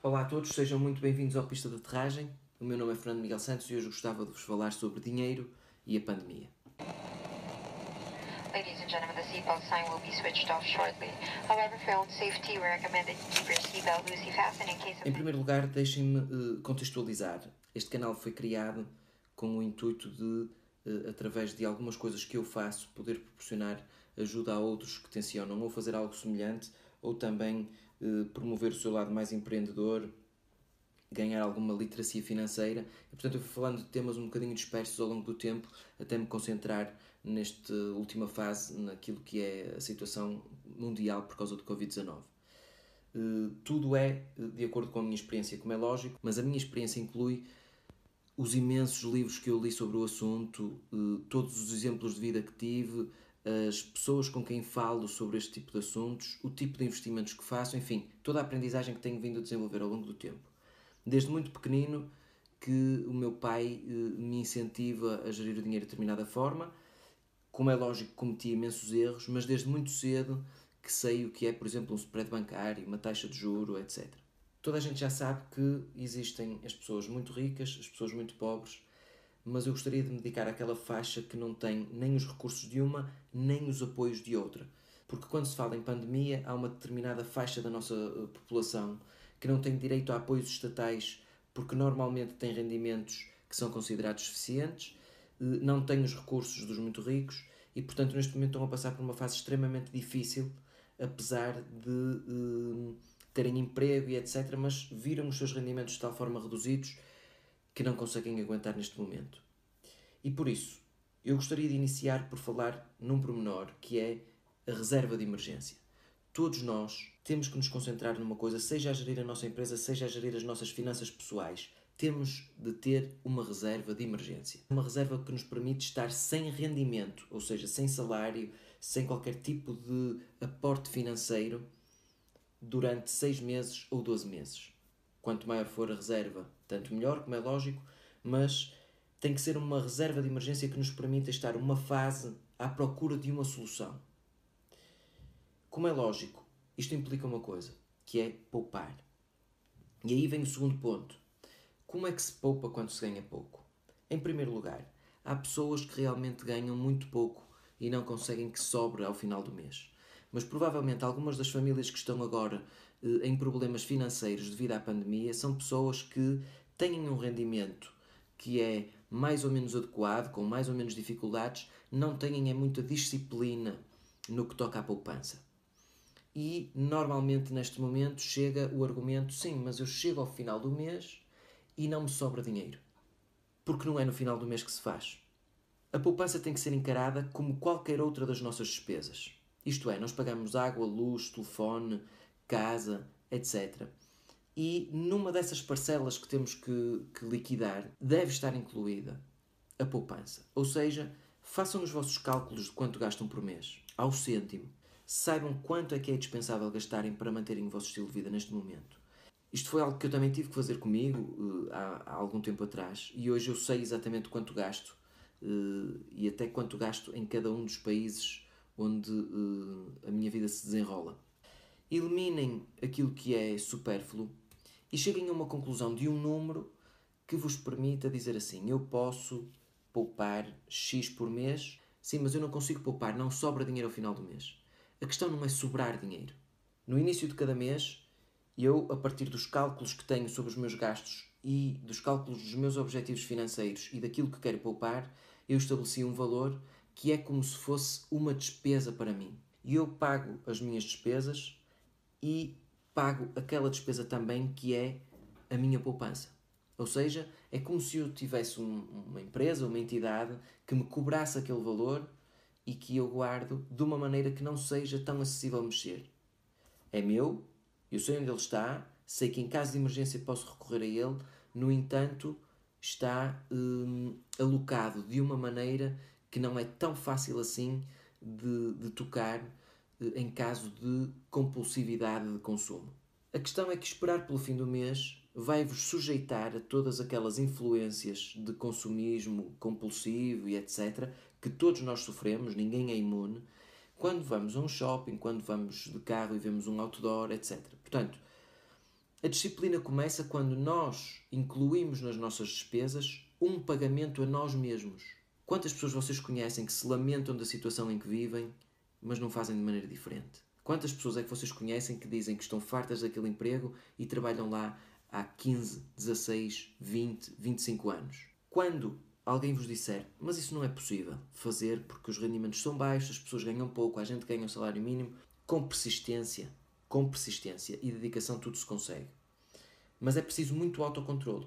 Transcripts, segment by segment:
Olá a todos, sejam muito bem-vindos ao Pista de Aterragem. O meu nome é Fernando Miguel Santos e hoje gostava de vos falar sobre dinheiro e a pandemia. Ladies and gentlemen, the seatbelt sign will be switched off shortly. However, for own safety, we recommend that you keep your seatbelt loosely fastened in case of... Em primeiro lugar, deixem-me uh, contextualizar. Este canal foi criado com o intuito de, uh, através de algumas coisas que eu faço, poder proporcionar ajuda a outros que tencionam ou fazer algo semelhante ou também promover o seu lado mais empreendedor, ganhar alguma literacia financeira. E, portanto, eu fui falando de temas um bocadinho dispersos ao longo do tempo, até me concentrar nesta última fase, naquilo que é a situação mundial por causa do Covid-19. Uh, tudo é de acordo com a minha experiência, como é lógico, mas a minha experiência inclui os imensos livros que eu li sobre o assunto, todos os exemplos de vida que tive, as pessoas com quem falo sobre este tipo de assuntos, o tipo de investimentos que faço, enfim, toda a aprendizagem que tenho vindo a desenvolver ao longo do tempo. Desde muito pequenino que o meu pai uh, me incentiva a gerir o dinheiro de determinada forma, como é lógico, cometi imensos erros, mas desde muito cedo que sei o que é, por exemplo, um spread bancário, uma taxa de juro, etc. Toda a gente já sabe que existem as pessoas muito ricas, as pessoas muito pobres, mas eu gostaria de me dedicar àquela faixa que não tem nem os recursos de uma, nem os apoios de outra. Porque quando se fala em pandemia, há uma determinada faixa da nossa eh, população que não tem direito a apoios estatais porque normalmente tem rendimentos que são considerados suficientes eh, não têm os recursos dos muito ricos e, portanto, neste momento estão a passar por uma fase extremamente difícil, apesar de uh, terem emprego e etc., mas viram os seus rendimentos de tal forma reduzidos que não conseguem aguentar neste momento. E por isso, eu gostaria de iniciar por falar num pormenor que é a reserva de emergência. Todos nós temos que nos concentrar numa coisa, seja a gerir a nossa empresa, seja a gerir as nossas finanças pessoais temos de ter uma reserva de emergência. Uma reserva que nos permite estar sem rendimento, ou seja, sem salário, sem qualquer tipo de aporte financeiro durante 6 meses ou 12 meses. Quanto maior for a reserva, tanto melhor, como é lógico, mas tem que ser uma reserva de emergência que nos permita estar uma fase à procura de uma solução. Como é lógico, isto implica uma coisa, que é poupar. E aí vem o segundo ponto como é que se poupa quando se ganha pouco? Em primeiro lugar, há pessoas que realmente ganham muito pouco e não conseguem que sobre ao final do mês. Mas provavelmente algumas das famílias que estão agora eh, em problemas financeiros devido à pandemia são pessoas que têm um rendimento que é mais ou menos adequado, com mais ou menos dificuldades, não têm é muita disciplina no que toca à poupança. E normalmente neste momento chega o argumento: sim, mas eu chego ao final do mês e não me sobra dinheiro. Porque não é no final do mês que se faz. A poupança tem que ser encarada como qualquer outra das nossas despesas. Isto é, nós pagamos água, luz, telefone, casa, etc. E numa dessas parcelas que temos que, que liquidar, deve estar incluída a poupança. Ou seja, façam os vossos cálculos de quanto gastam por mês, ao cêntimo. Saibam quanto é que é dispensável gastarem para manterem o vosso estilo de vida neste momento. Isto foi algo que eu também tive que fazer comigo uh, há, há, algum tempo atrás e hoje eu sei exatamente quanto gasto uh, e até quanto gasto em cada um dos países onde uh, a minha vida se desenrola. Eliminem aquilo que é supérfluo e cheguem a uma conclusão de um número que vos permita dizer assim: eu posso poupar X por mês, sim, mas eu não consigo poupar, não sobra dinheiro ao final do mês. A questão não é sobrar dinheiro. No início de cada mês, eu, a partir dos cálculos que tenho sobre os meus gastos e dos cálculos dos meus objetivos financeiros e daquilo que quero poupar, eu estabeleci um valor que é como se fosse uma despesa para mim. E eu pago as minhas despesas e pago aquela despesa também que é a minha poupança. Ou seja, é como se eu tivesse um, uma empresa, uma entidade que me cobrasse aquele valor e que eu guardo de uma maneira que não seja tão acessível a mexer. É meu, eu sei onde ele está, sei que em caso de emergência posso recorrer a ele, no entanto, está hum, alocado de uma maneira que não é tão fácil assim de, de tocar eh, em caso de compulsividade de consumo. A questão é que esperar pelo fim do mês vai-vos sujeitar a todas aquelas influências de consumismo compulsivo e etc. que todos nós sofremos, ninguém é imune, quando vamos a um shopping, quando vamos de carro e vemos um outdoor, etc. Portanto, A disciplina começa quando nós incluímos nas nossas despesas um pagamento a nós mesmos. Quantas pessoas vocês conhecem que se lamentam da situação em que vivem, mas não fazem de maneira diferente? Quantas pessoas é que vocês conhecem que dizem que estão fartas daquele emprego e trabalham lá há 15, 16, 20, 25 anos? Quando alguém vos disser, mas isso não é possível fazer porque os rendimentos são baixos, as pessoas ganham pouco, a gente ganha um salário mínimo, com persistência, com persistência e dedicação tudo se consegue. Mas é preciso muito autocontrole.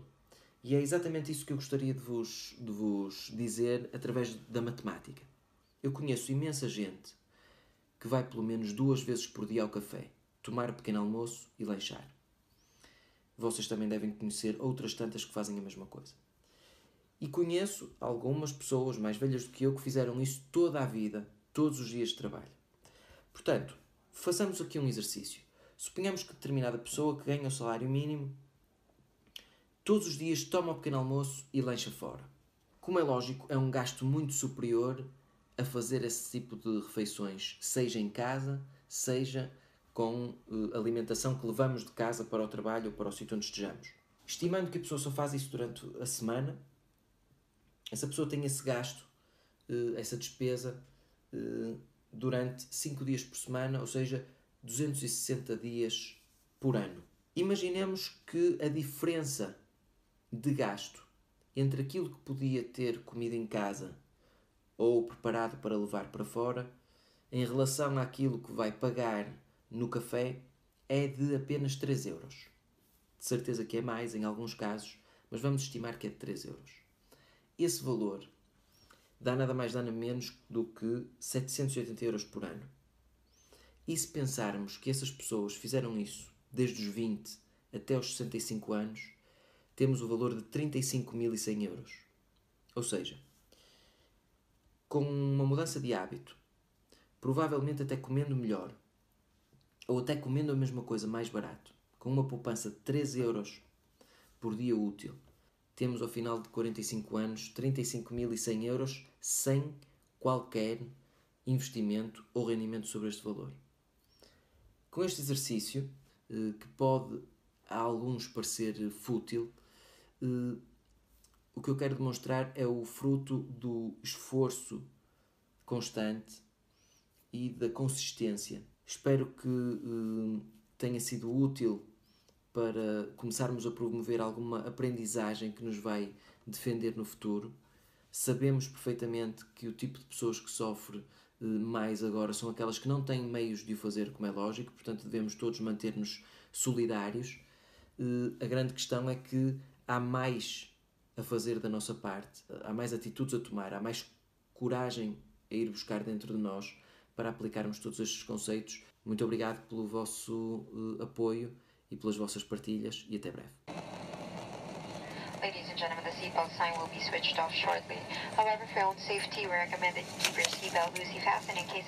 E é exatamente isso que eu gostaria de vos, de vos dizer através da matemática. Eu conheço imensa gente que vai pelo menos duas vezes por dia ao café, tomar um pequeno almoço e lanchar. Vocês também devem conhecer outras tantas que fazem a mesma coisa. E conheço algumas pessoas mais velhas do que eu que fizeram isso toda a vida, todos os dias de trabalho. Portanto, façamos aqui um exercício. Suponhamos que determinada pessoa que ganha o salário mínimo todos os dias toma um pequeno almoço e lancha fora. Como é lógico, é um gasto muito superior a fazer esse tipo de refeições, seja em casa, seja com uh, alimentação que levamos de casa para o trabalho ou para o sítio onde estejamos. Estimando que a pessoa só faz isso durante a semana, essa pessoa tem esse gasto, uh, essa despesa, uh, durante 5 dias por semana, ou seja, 260 dias por ano. Imaginemos que a diferença de gasto entre aquilo que podia ter comido em casa ou preparado para levar para fora, em relação àquilo que vai pagar no café, é de apenas 3 euros. De certeza que é mais em alguns casos, mas vamos estimar que é de 3 euros. Esse valor dá nada mais nada menos do que 780 euros por ano. E se pensarmos que essas pessoas fizeram isso desde os 20 até os 65 anos, temos o valor de 35.100 euros. Ou seja, com uma mudança de hábito, provavelmente até comendo melhor, ou até comendo a mesma coisa mais barato, com uma poupança de 13 euros por dia útil, temos ao final de 45 anos 35.100 euros sem qualquer investimento ou rendimento sobre este valor. Com este exercício, eh, que pode a alguns parecer fútil, eh, o que eu quero demonstrar é o fruto do esforço constante e da consistência. Espero que uh, tenha sido útil para começarmos a promover alguma aprendizagem que nos vai defender no futuro. Sabemos perfeitamente que o tipo de pessoas que sofre uh, mais agora são aquelas que não têm meios de o fazer, como é lógico, portanto devemos todos manter-nos solidários. Uh, a grande questão é que há mais a fazer da nossa parte, há mais atitudes a tomar, há mais coragem a ir buscar dentro de nós para aplicarmos todos estes conceitos. Muito obrigado pelo vosso uh, apoio e pelas vossas partilhas e até breve. Ladies and gentlemen, the seatbelt sign will be switched off shortly. However, for own safety, we recommend that you keep your seatbelt loosely fastened in case